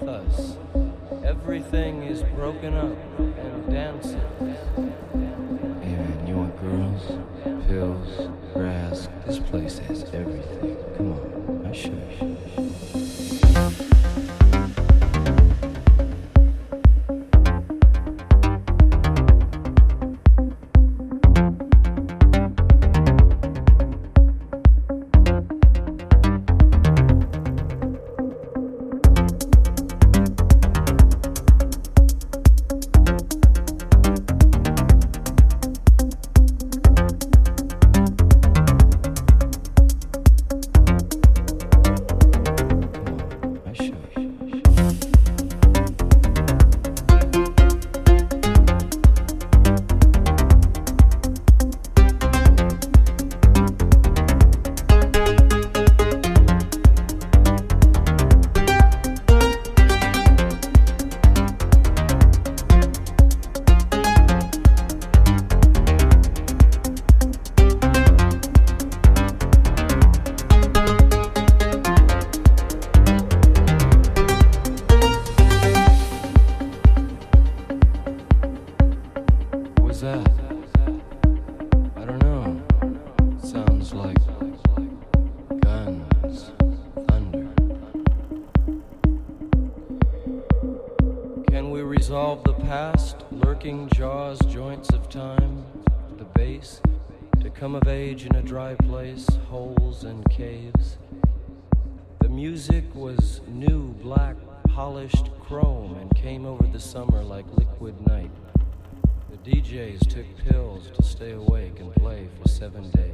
with us. Everything is broken up and dancing. That? I don't know. Sounds like guns, thunder. Can we resolve the past, lurking jaws, joints of time, the base, to come of age in a dry place, holes and caves? The music was new, black, polished chrome and came over the summer like liquid night. DJs took pills to stay awake and play for seven days.